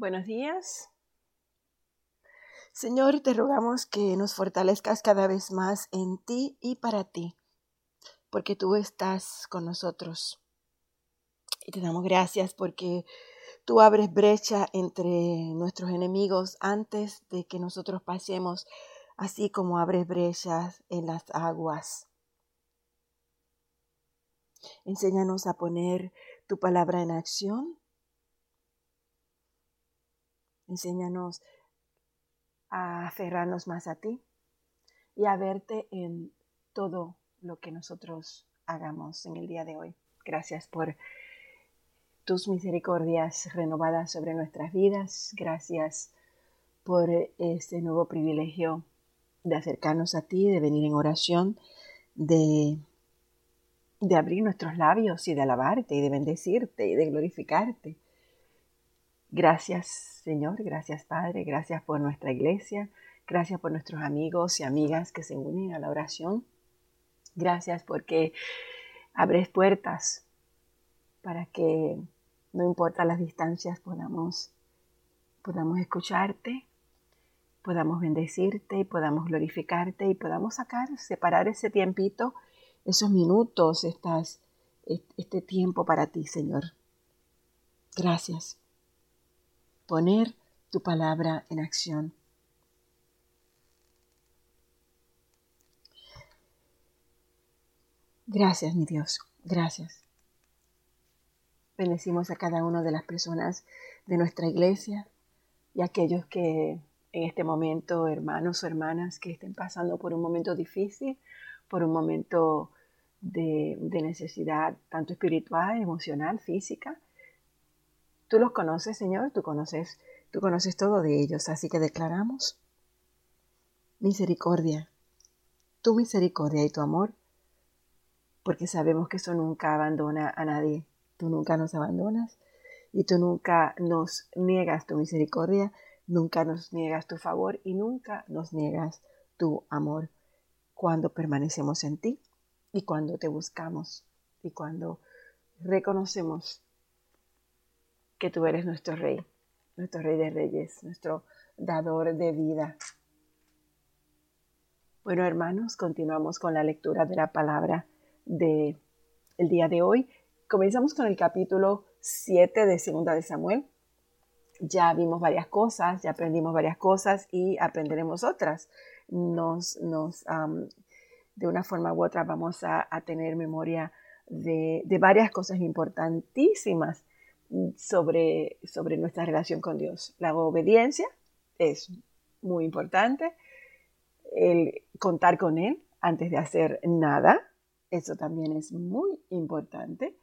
Buenos días. Señor, te rogamos que nos fortalezcas cada vez más en ti y para ti, porque tú estás con nosotros. Y te damos gracias porque tú abres brecha entre nuestros enemigos antes de que nosotros pasemos, así como abres brechas en las aguas. Enséñanos a poner tu palabra en acción Enséñanos a aferrarnos más a ti y a verte en todo lo que nosotros hagamos en el día de hoy. Gracias por tus misericordias renovadas sobre nuestras vidas. Gracias por este nuevo privilegio de acercarnos a ti, de venir en oración, de, de abrir nuestros labios y de alabarte y de bendecirte y de glorificarte. Gracias Señor, gracias Padre, gracias por nuestra iglesia, gracias por nuestros amigos y amigas que se unen a la oración. Gracias porque abres puertas para que, no importa las distancias, podamos, podamos escucharte, podamos bendecirte y podamos glorificarte y podamos sacar, separar ese tiempito, esos minutos, estas, este tiempo para ti, Señor. Gracias poner tu palabra en acción. Gracias, mi Dios, gracias. Bendecimos a cada una de las personas de nuestra iglesia y a aquellos que en este momento, hermanos o hermanas, que estén pasando por un momento difícil, por un momento de, de necesidad tanto espiritual, emocional, física, Tú los conoces, Señor, tú conoces, tú conoces todo de ellos, así que declaramos misericordia, tu misericordia y tu amor, porque sabemos que eso nunca abandona a nadie. Tú nunca nos abandonas y tú nunca nos niegas tu misericordia, nunca nos niegas tu favor y nunca nos niegas tu amor cuando permanecemos en ti y cuando te buscamos y cuando reconocemos que tú eres nuestro rey, nuestro rey de reyes, nuestro dador de vida. Bueno, hermanos, continuamos con la lectura de la palabra de el día de hoy. Comenzamos con el capítulo 7 de Segunda de Samuel. Ya vimos varias cosas, ya aprendimos varias cosas y aprenderemos otras. Nos, nos de una forma u otra vamos a, tener memoria de, de varias cosas importantísimas sobre, sobre nuestra relación con Dios. La obediencia es muy importante. El contar con Él antes de hacer nada, eso también es muy importante.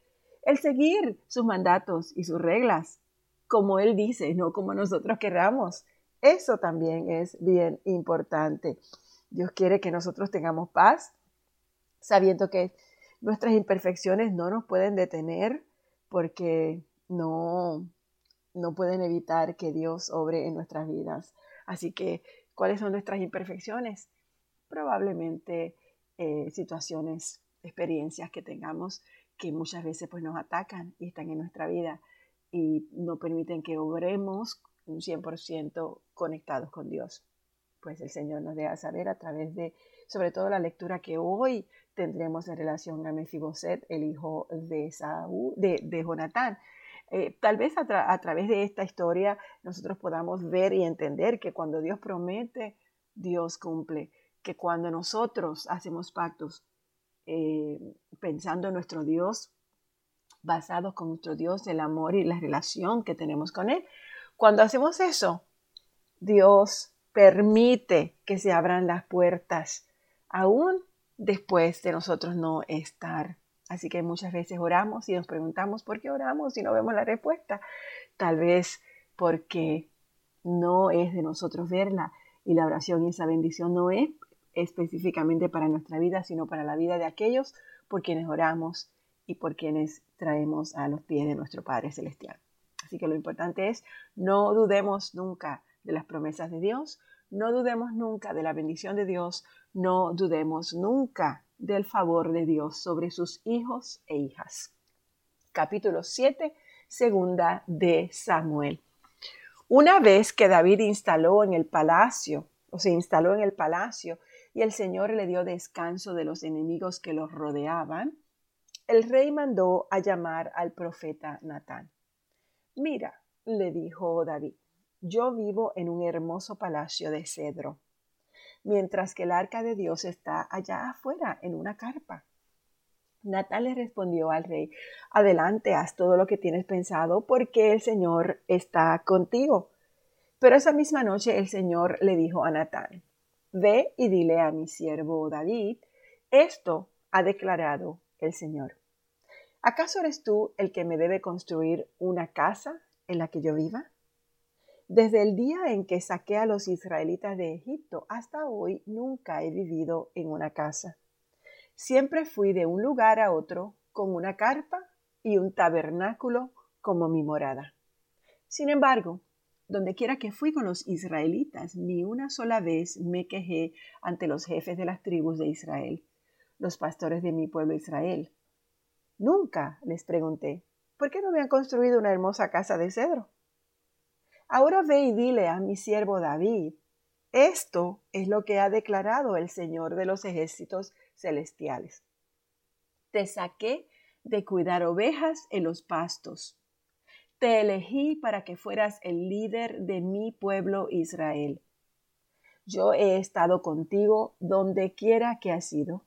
El seguir sus mandatos y sus reglas, como Él dice, no como nosotros queramos, eso también es bien importante. Dios quiere que nosotros tengamos paz, sabiendo que nuestras imperfecciones no nos pueden detener porque no, no pueden evitar que Dios obre en nuestras vidas. Así que, ¿cuáles son nuestras imperfecciones? Probablemente eh, situaciones, experiencias que tengamos que muchas veces pues, nos atacan y están en nuestra vida y no permiten que obremos un 100% conectados con Dios. Pues el Señor nos deja saber a través de, sobre todo la lectura que hoy tendremos en relación a Mefiboset, el hijo de, Saúl, de, de Jonatán, eh, tal vez a, través de esta historia nosotros podamos ver y entender que cuando Dios promete, Dios cumple, que cuando nosotros hacemos pactos eh, pensando en nuestro Dios, basados con nuestro Dios, el amor y la relación que tenemos con Él, cuando hacemos eso, Dios permite que se abran las puertas, aún después de nosotros no estar Así que muchas veces oramos y nos preguntamos por qué oramos y no vemos la respuesta. Tal vez porque no es de nosotros verla y la oración y esa bendición no es específicamente para nuestra vida, sino para la vida de aquellos por quienes oramos y por quienes traemos a los pies de nuestro Padre Celestial. Así que lo importante es no dudemos nunca de las promesas de Dios, no dudemos nunca de la bendición de Dios, no dudemos nunca del favor de Dios sobre sus hijos e hijas. Capítulo 7, segunda de Samuel. Una vez que David instaló en el palacio, o se instaló en el palacio, y el Señor le dio descanso de los enemigos que los rodeaban, el rey mandó a llamar al profeta Natán. Mira, le dijo David, yo vivo en un hermoso palacio de cedro, mientras que el arca de Dios está allá afuera en una carpa. Natán le respondió al rey, adelante, haz todo lo que tienes pensado porque el Señor está contigo. Pero esa misma noche el Señor le dijo a Natán, ve y dile a mi siervo David, esto ha declarado el Señor. ¿Acaso eres tú el que me debe construir una casa en la que yo viva? Desde el día en que saqué a los israelitas de Egipto hasta hoy nunca he vivido en una casa. Siempre fui de un lugar a otro con una carpa y un tabernáculo como mi morada. Sin embargo, donde quiera que fui con los israelitas, ni una sola vez me quejé ante los jefes de las tribus de Israel, los pastores de mi pueblo Israel. Nunca les pregunté, ¿por qué no me han construido una hermosa casa de cedro? Ahora ve y dile a mi siervo David, esto es lo que ha declarado el Señor de los ejércitos celestiales. Te saqué de cuidar ovejas en los pastos. Te elegí para que fueras el líder de mi pueblo Israel. Yo he estado contigo donde quiera que has ido,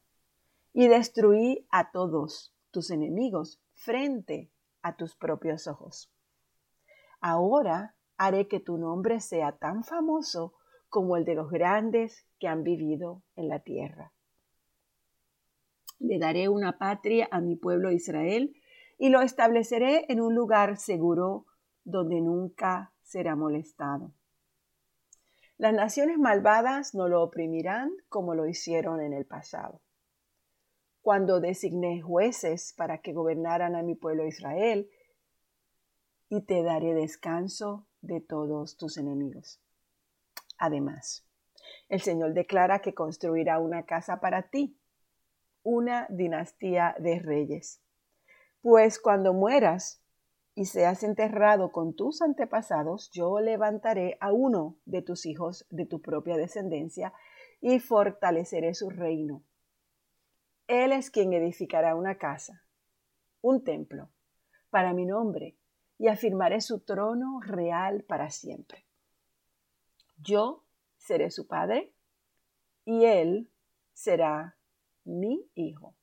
y destruí a todos tus enemigos frente a tus propios ojos. Ahora haré que tu nombre sea tan famoso como el de los grandes que han vivido en la tierra. Le daré una patria a mi pueblo Israel y lo estableceré en un lugar seguro donde nunca será molestado. Las naciones malvadas no lo oprimirán como lo hicieron en el pasado. Cuando designé jueces para que gobernaran a mi pueblo Israel, y te daré descanso de todos tus enemigos. Además, el Señor declara que construirá una casa para ti, una dinastía de reyes. Pues cuando mueras y seas enterrado con tus antepasados, yo levantaré a uno de tus hijos de tu propia descendencia y fortaleceré su reino. Él es quien edificará una casa, un templo, para mi nombre, y afirmaré su trono real para siempre. Yo seré su padre y él será mi hijo.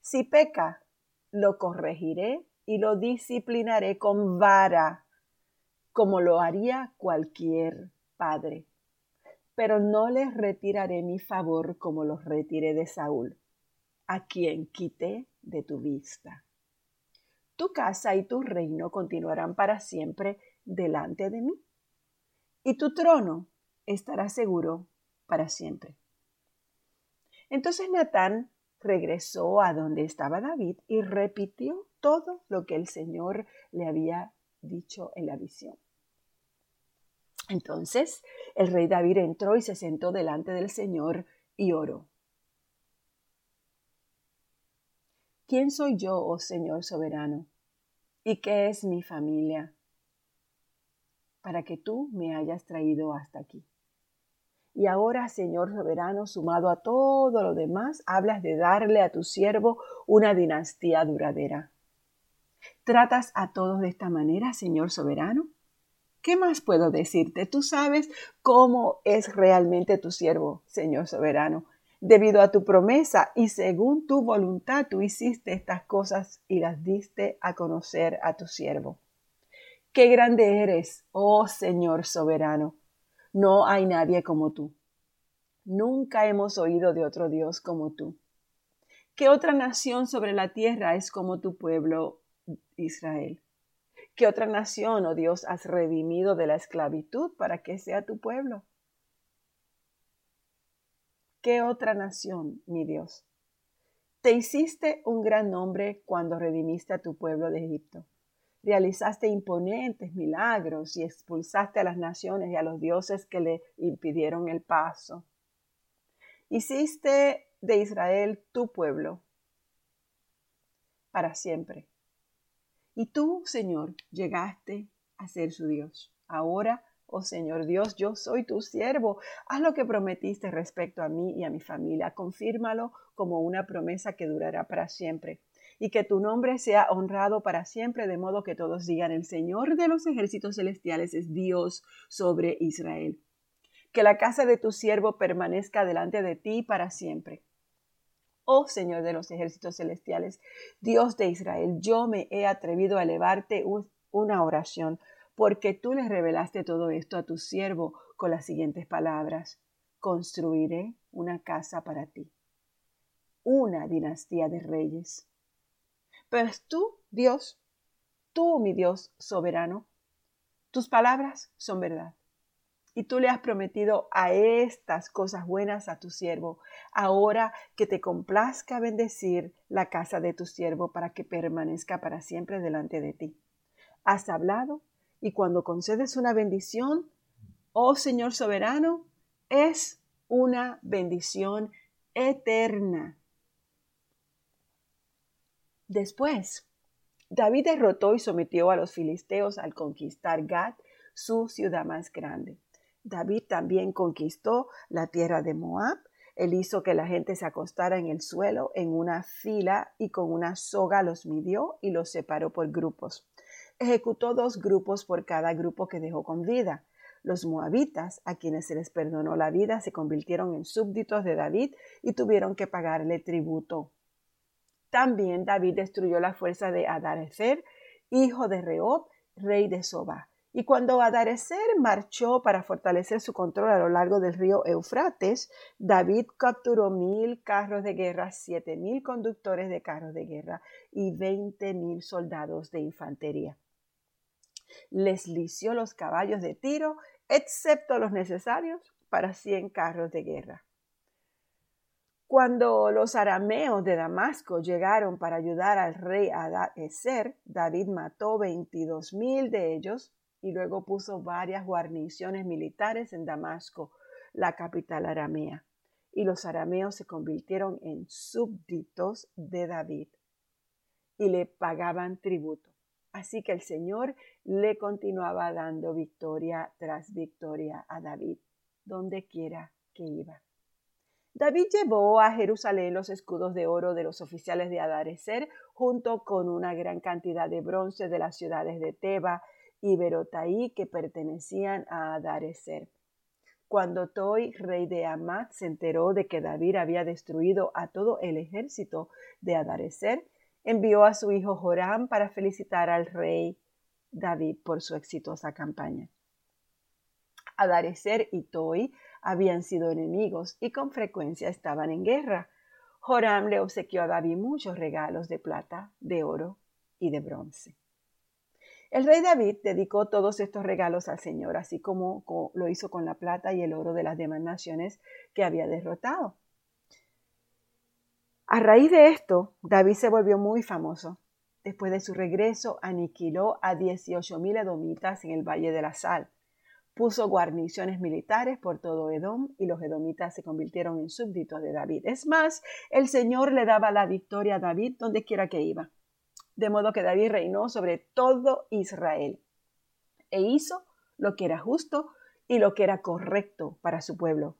Si peca, lo corregiré y lo disciplinaré con vara, como lo haría cualquier padre. Pero no le retiraré mi favor como lo retiré de Saúl, a quien quité de tu vista tu casa y tu reino continuarán para siempre delante de mí, y tu trono estará seguro para siempre. Entonces Natán regresó a donde estaba David y repitió todo lo que el Señor le había dicho en la visión. Entonces el rey David entró y se sentó delante del Señor y oró. ¿Quién soy yo, oh Señor soberano? ¿Y qué es mi familia? Para que tú me hayas traído hasta aquí. Y ahora, Señor soberano, sumado a todo lo demás, hablas de darle a tu siervo una dinastía duradera. ¿Tratas a todos de esta manera, Señor soberano? ¿Qué más puedo decirte? Tú sabes cómo es realmente tu siervo, Señor soberano, debido a tu promesa y según tu voluntad tú hiciste estas cosas y las diste a conocer a tu siervo. Qué grande eres, oh Señor soberano. No hay nadie como tú. Nunca hemos oído de otro Dios como tú. ¿Qué otra nación sobre la tierra es como tu pueblo Israel? ¿Qué otra nación, oh Dios, has redimido de la esclavitud para que sea tu pueblo? ¿Qué otra nación, mi Dios? Te hiciste un gran nombre cuando redimiste a tu pueblo de Egipto. Realizaste imponentes milagros y expulsaste a las naciones y a los dioses que le impidieron el paso. Hiciste de Israel tu pueblo para siempre. Y tú, Señor, llegaste a ser su Dios. Ahora, oh Señor Dios, yo soy tu siervo. Haz lo que prometiste respecto a mí y a mi familia. Confírmalo como una promesa que durará para siempre. Y que tu nombre sea honrado para siempre, de modo que todos digan, el Señor de los ejércitos celestiales es Dios sobre Israel. Que la casa de tu siervo permanezca delante de ti para siempre. Oh Señor de los ejércitos celestiales, Dios de Israel, yo me he atrevido a elevarte una oración, porque tú le revelaste todo esto a tu siervo con las siguientes palabras. Construiré una casa para ti, una dinastía de reyes. Pues tú, Dios, tú, mi Dios soberano, tus palabras son verdad y tú le has prometido a estas cosas buenas a tu siervo. Ahora que te complazca bendecir la casa de tu siervo para que permanezca para siempre delante de ti. Has hablado y cuando concedes una bendición, oh Señor soberano, es una bendición eterna. Después, David derrotó y sometió a los filisteos al conquistar Gad, su ciudad más grande. David también conquistó la tierra de Moab. Él hizo que la gente se acostara en el suelo en una fila y con una soga los midió y los separó por grupos. Ejecutó dos grupos por cada grupo que dejó con vida. Los moabitas, a quienes se les perdonó la vida, se convirtieron en súbditos de David y tuvieron que pagarle tributo. También David destruyó la fuerza de Adarecer, hijo de Reob, rey de Soba. Y cuando Adarecer marchó para fortalecer su control a lo largo del río Eufrates, David capturó mil carros de guerra, siete mil conductores de carros de guerra y veinte mil soldados de infantería. Les lició los caballos de tiro, excepto los necesarios para cien carros de guerra. Cuando los arameos de Damasco llegaron para ayudar al rey Adarecer, David mató veintidós mil de ellos y luego puso varias guarniciones militares en Damasco, la capital aramea. Y los arameos se convirtieron en súbditos de David y le pagaban tributo. Así que el Señor le continuaba dando victoria tras victoria a David, donde quiera que iba. David llevó a Jerusalén los escudos de oro de los oficiales de Adarecer, junto con una gran cantidad de bronce de las ciudades de Teba, y Berotaí que pertenecían a Adarecer. Cuando Toi, rey de Amat, se enteró de que David había destruido a todo el ejército de Adarecer, envió a su hijo Joram para felicitar al rey David por su exitosa campaña. Adarecer y Toi habían sido enemigos y con frecuencia estaban en guerra. Joram le obsequió a David muchos regalos de plata, de oro y de bronce. El rey David dedicó todos estos regalos al Señor, así como lo hizo con la plata y el oro de las demás naciones que había derrotado. A raíz de esto, David se volvió muy famoso. Después de su regreso, aniquiló a 18.000 edomitas en el Valle de la Sal. Puso guarniciones militares por todo Edom y los edomitas se convirtieron en súbditos de David. Es más, el Señor le daba la victoria a David donde quiera que iba de modo que David reinó sobre todo Israel e hizo lo que era justo y lo que era correcto para su pueblo.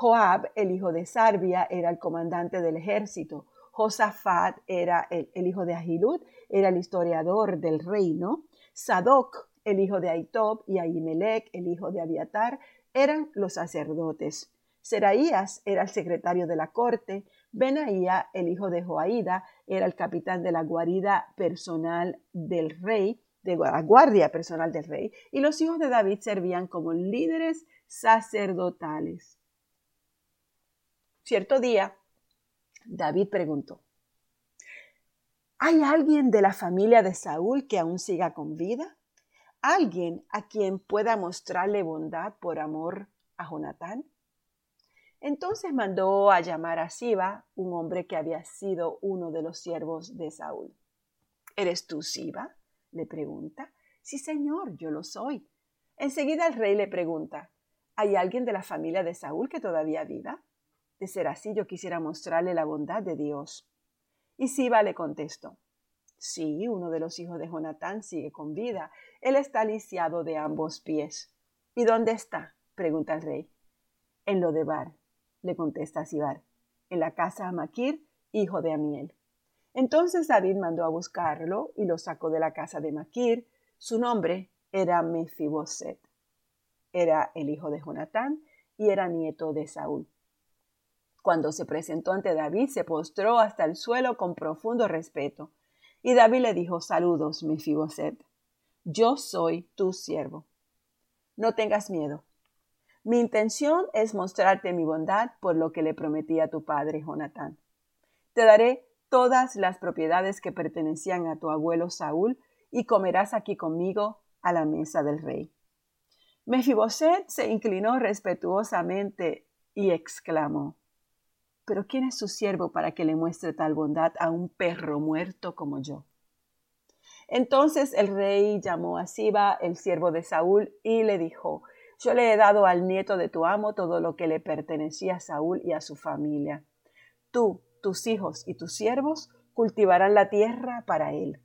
Joab, el hijo de Sarbia, era el comandante del ejército. Josafat era el, hijo de Ahilud, era el historiador del reino. Sadoc, el hijo de Aitob, y Ahimelech, el hijo de Abiatar, eran los sacerdotes. Seraías era el secretario de la corte, Benaía, el hijo de Joaída, era el capitán de la guarida personal del rey, de la guardia personal del rey, y los hijos de David servían como líderes sacerdotales. Cierto día, David preguntó, ¿hay alguien de la familia de Saúl que aún siga con vida? ¿Alguien a quien pueda mostrarle bondad por amor a Jonatán? Entonces mandó a llamar a Siba, un hombre que había sido uno de los siervos de Saúl. ¿Eres tú Siba? le pregunta. Sí, señor, yo lo soy. Enseguida el rey le pregunta, ¿hay alguien de la familia de Saúl que todavía viva? De ser así, yo quisiera mostrarle la bondad de Dios. Y Siba le contestó, Sí, uno de los hijos de Jonatán sigue con vida. Él está lisiado de ambos pies. ¿Y dónde está? pregunta el rey. En Lodebar, le contesta Sibar, en la casa de Maquir, hijo de Amiel. Entonces David mandó a buscarlo y lo sacó de la casa de Maquir. Su nombre era Mefiboset. Era el hijo de Jonatán y era nieto de Saúl. Cuando se presentó ante David, se postró hasta el suelo con profundo respeto. Y David le dijo, saludos, Mefiboset. Yo soy tu siervo. No tengas miedo. Mi intención es mostrarte mi bondad por lo que le prometí a tu padre Jonatán. Te daré todas las propiedades que pertenecían a tu abuelo Saúl y comerás aquí conmigo a la mesa del rey. Mefiboset se inclinó respetuosamente y exclamó Pero ¿quién es su siervo para que le muestre tal bondad a un perro muerto como yo? Entonces el rey llamó a Siba, el siervo de Saúl, y le dijo Yo le he dado al nieto de tu amo todo lo que le pertenecía a Saúl y a su familia. Tú, tus hijos y tus siervos cultivarán la tierra para él,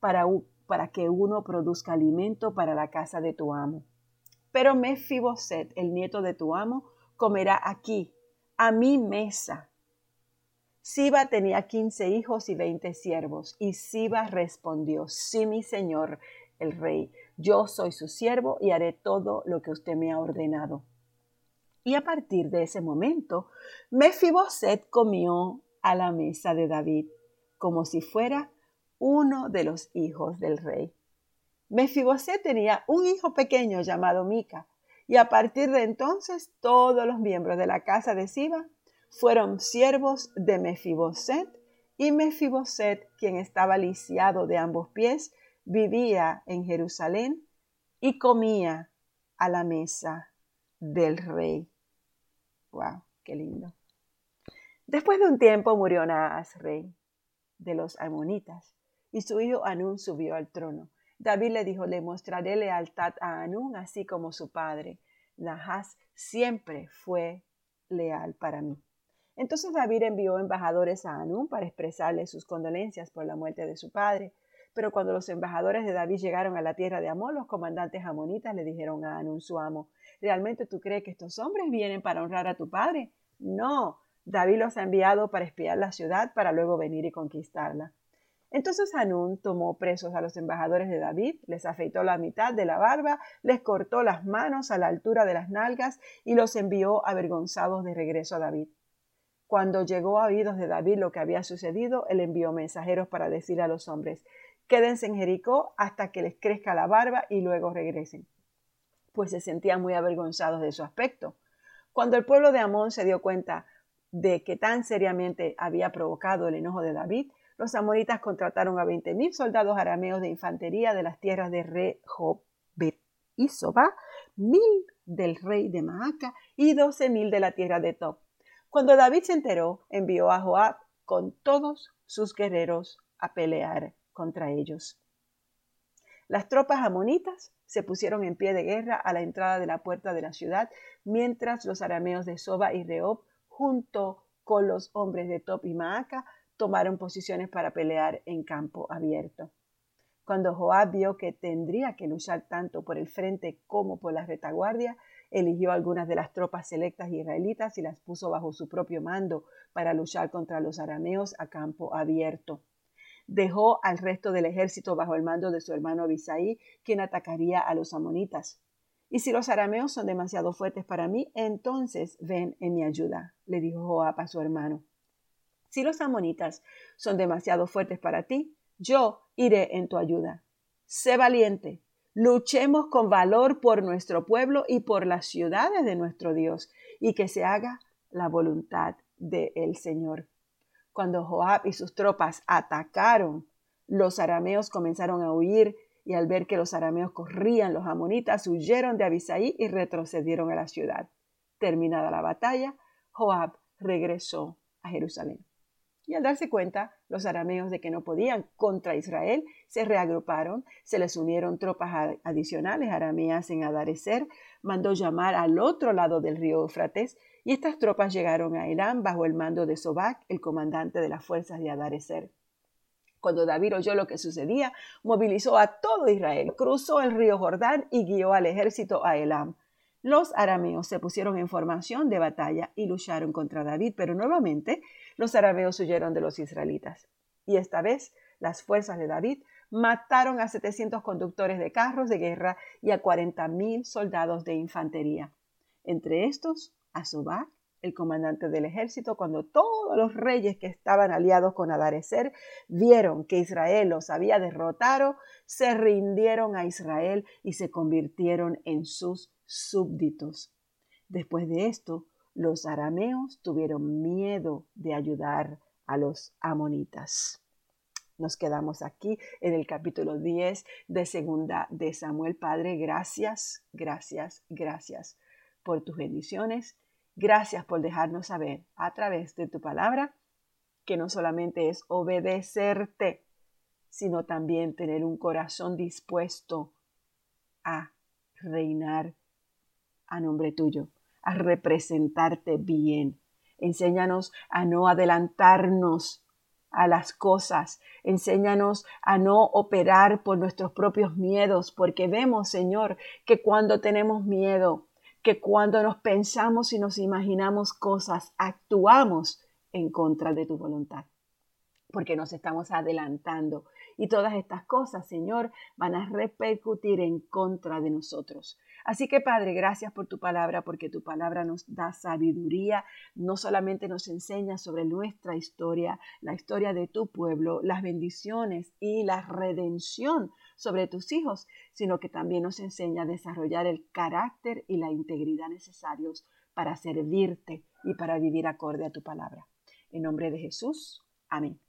para, que uno produzca alimento para la casa de tu amo. Pero Mefiboset, el nieto de tu amo, comerá aquí, a mi mesa. Siba tenía quince hijos y veinte siervos, y Siba respondió, sí, mi señor, el rey, yo soy su siervo y haré todo lo que usted me ha ordenado. Y a partir de ese momento, Mefiboset comió a la mesa de David, como si fuera uno de los hijos del rey. Mefiboset tenía un hijo pequeño llamado Mica, y a partir de entonces todos los miembros de la casa de Siba fueron siervos de Mefiboset, y Mefiboset, quien estaba lisiado de ambos pies, vivía en Jerusalén y comía a la mesa del rey. ¡Wow! ¡Qué lindo! Después de un tiempo murió Naas, rey de los amonitas, y su hijo Anún subió al trono. David le dijo, le mostraré lealtad a Anún, así como su padre. Nahas siempre fue leal para mí. Entonces David envió embajadores a Anún para expresarle sus condolencias por la muerte de su padre. Pero cuando los embajadores de David llegaron a la tierra de Amón, los comandantes amonitas le dijeron a Anún, su amo, ¿realmente tú crees que estos hombres vienen para honrar a tu padre? No, David los ha enviado para espiar la ciudad para luego venir y conquistarla. Entonces Hanún tomó presos a los embajadores de David, les afeitó la mitad de la barba, les cortó las manos a la altura de las nalgas y los envió avergonzados de regreso a David. Cuando llegó a oídos de David lo que había sucedido, él envió mensajeros para decir a los hombres, quédense en Jericó hasta que les crezca la barba y luego regresen, pues se sentían muy avergonzados de su aspecto. Cuando el pueblo de Amón se dio cuenta de que tan seriamente había provocado el enojo de David, los amonitas contrataron a veinte mil soldados arameos de infantería de las tierras de Rehobet y Soba, mil del rey de Maaca y doce mil de la tierra de Top. Cuando David se enteró, envió a Joab con todos sus guerreros a pelear contra ellos. Las tropas amonitas se pusieron en pie de guerra a la entrada de la puerta de la ciudad, mientras los arameos de Soba y Rehob junto con los hombres de Top y Maaca, tomaron posiciones para pelear en campo abierto. Cuando Joab vio que tendría que luchar tanto por el frente como por la retaguardia, eligió algunas de las tropas selectas israelitas y las puso bajo su propio mando para luchar contra los arameos a campo abierto. Dejó al resto del ejército bajo el mando de su hermano Abisaí, quien atacaría a los amonitas. Y si los arameos son demasiado fuertes para mí, entonces ven en mi ayuda, le dijo Joab a su hermano. Si los amonitas son demasiado fuertes para ti, yo iré en tu ayuda. Sé valiente, luchemos con valor por nuestro pueblo y por las ciudades de nuestro Dios, y que se haga la voluntad del Señor. Cuando Joab y sus tropas atacaron, los arameos comenzaron a huir y al ver que los arameos corrían, los amonitas huyeron de Abisaí y retrocedieron a la ciudad. Terminada la batalla, Joab regresó a Jerusalén. Y al darse cuenta, los arameos de que no podían contra Israel, se reagruparon, se les unieron tropas adicionales arameas en Adarecer, mandó llamar al otro lado del río Eufrates, y estas tropas llegaron a Irán bajo el mando de Sobac, el comandante de las fuerzas de Adarecer. Cuando David oyó lo que sucedía, movilizó a todo Israel, cruzó el río Jordán y guió al ejército a Elam. Los arameos se pusieron en formación de batalla y lucharon contra David, pero nuevamente los arameos huyeron de los israelitas. Y esta vez las fuerzas de David mataron a 700 conductores de carros de guerra y a 40.000 soldados de infantería. Entre estos, Asobá, el comandante del ejército, cuando todos los reyes que estaban aliados con Adarecer vieron que Israel los había derrotado, se rindieron a Israel y se convirtieron en sus súbditos. Después de esto, los arameos tuvieron miedo de ayudar a los amonitas. Nos quedamos aquí en el capítulo 10 de segunda de Samuel. Padre, gracias, gracias, gracias por tus bendiciones. Gracias por dejarnos saber a través de tu palabra que no solamente es obedecerte, sino también tener un corazón dispuesto a reinar a nombre tuyo, a representarte bien. Enséñanos a no adelantarnos a las cosas. Enséñanos a no operar por nuestros propios miedos, porque vemos, Señor, que cuando tenemos miedo, que cuando nos pensamos y nos imaginamos cosas, actuamos en contra de tu voluntad, porque nos estamos adelantando. Y todas estas cosas, Señor, van a repercutir en contra de nosotros. Así que Padre, gracias por tu palabra, porque tu palabra nos da sabiduría, no solamente nos enseña sobre nuestra historia, la historia de tu pueblo, las bendiciones y la redención sobre tus hijos, sino que también nos enseña a desarrollar el carácter y la integridad necesarios para servirte y para vivir acorde a tu palabra. En nombre de Jesús, amén.